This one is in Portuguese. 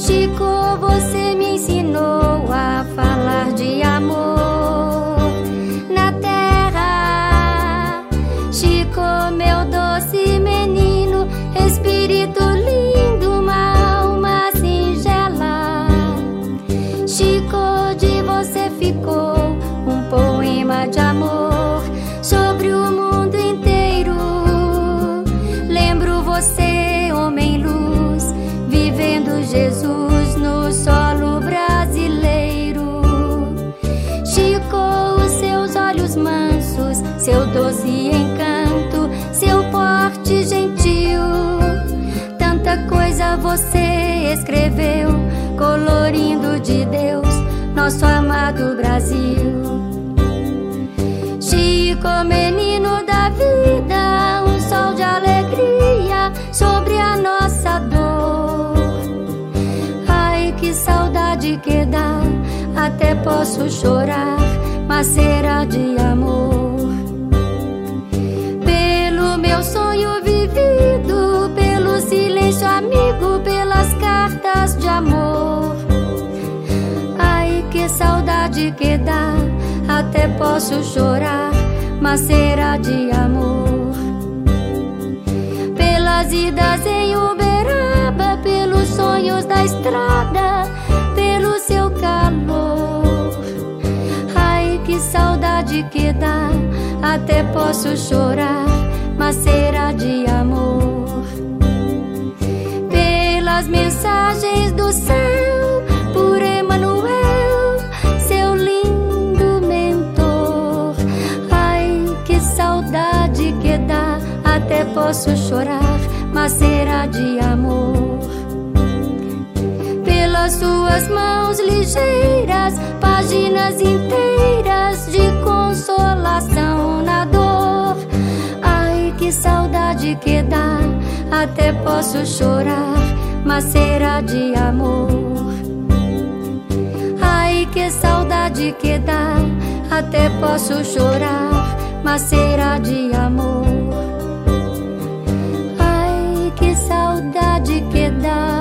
Chico, você me ensinou a falar de amor na terra. Chico, meu doce menino, espírito lindo, uma alma singela. Chico, de você ficou um poema de amor Jesus no solo brasileiro. Chico, os seus olhos mansos, seu doce encanto, seu porte gentil. Tanta coisa você escreveu, colorindo de Deus nosso amado Brasil. Chico, menino da até posso chorar, mas será de amor. Pelo meu sonho vivido, pelo silêncio amigo, pelas cartas de amor. Ai, que saudade que dá, até posso chorar, mas será de amor. Pelas idas em Uberaba, pelos sonhos da estrada, saudade que dá, até posso chorar, mas será de amor. Pelas mensagens do céu, por Emanuel, seu lindo mentor. Ai, que saudade que dá, até posso chorar, mas será de amor. Pelas suas mãos ligeiras, páginas inteiras de consolação na dor. Ai, que saudade que dá, até posso chorar, mas será de amor. Ai, que saudade que dá, até posso chorar, mas será de amor. Ai, que saudade que dá.